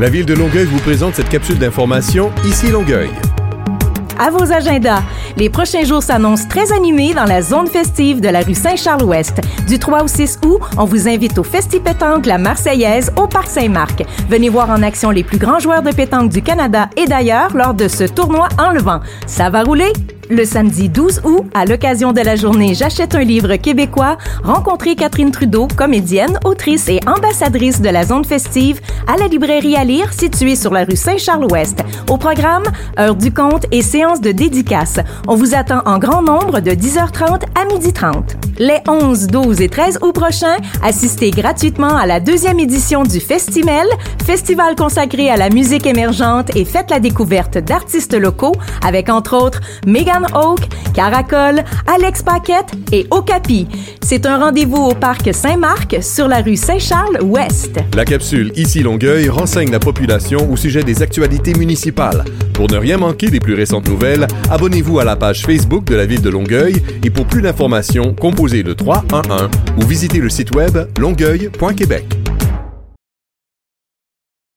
La ville de Longueuil vous présente cette capsule d'information Ici Longueuil. À vos agendas. Les prochains jours s'annoncent très animés dans la zone festive de la rue Saint-Charles-Ouest. Du 3 au 6 août, on vous invite au Festi Pétanque La Marseillaise au Parc Saint-Marc. Venez voir en action les plus grands joueurs de pétanque du Canada et d'ailleurs lors de ce tournoi enlevant. Ça va rouler? Le samedi 12 août, à l'occasion de la journée J'achète un livre québécois, rencontrez Catherine Trudeau, comédienne, autrice et ambassadrice de la zone festive, à la librairie à lire située sur la rue Saint-Charles-Ouest. Au programme, heure du compte et séance de dédicace. On vous attend en grand nombre de 10h30 à 12h30. Les 11, 12 et 13 août prochains, assistez gratuitement à la deuxième édition du Festimel, festival consacré à la musique émergente et faites la découverte d'artistes locaux avec entre autres Megan Oak, Caracol, Alex Paquette et Okapi. C'est un rendez-vous au parc Saint-Marc sur la rue Saint-Charles-Ouest. La capsule Ici Longueuil renseigne la population au sujet des actualités municipales. Pour ne rien manquer des plus récentes nouvelles, abonnez-vous à la page Facebook de la ville de Longueuil et pour plus d'informations, composez le 311 ou visitez le site web longueuil.québec.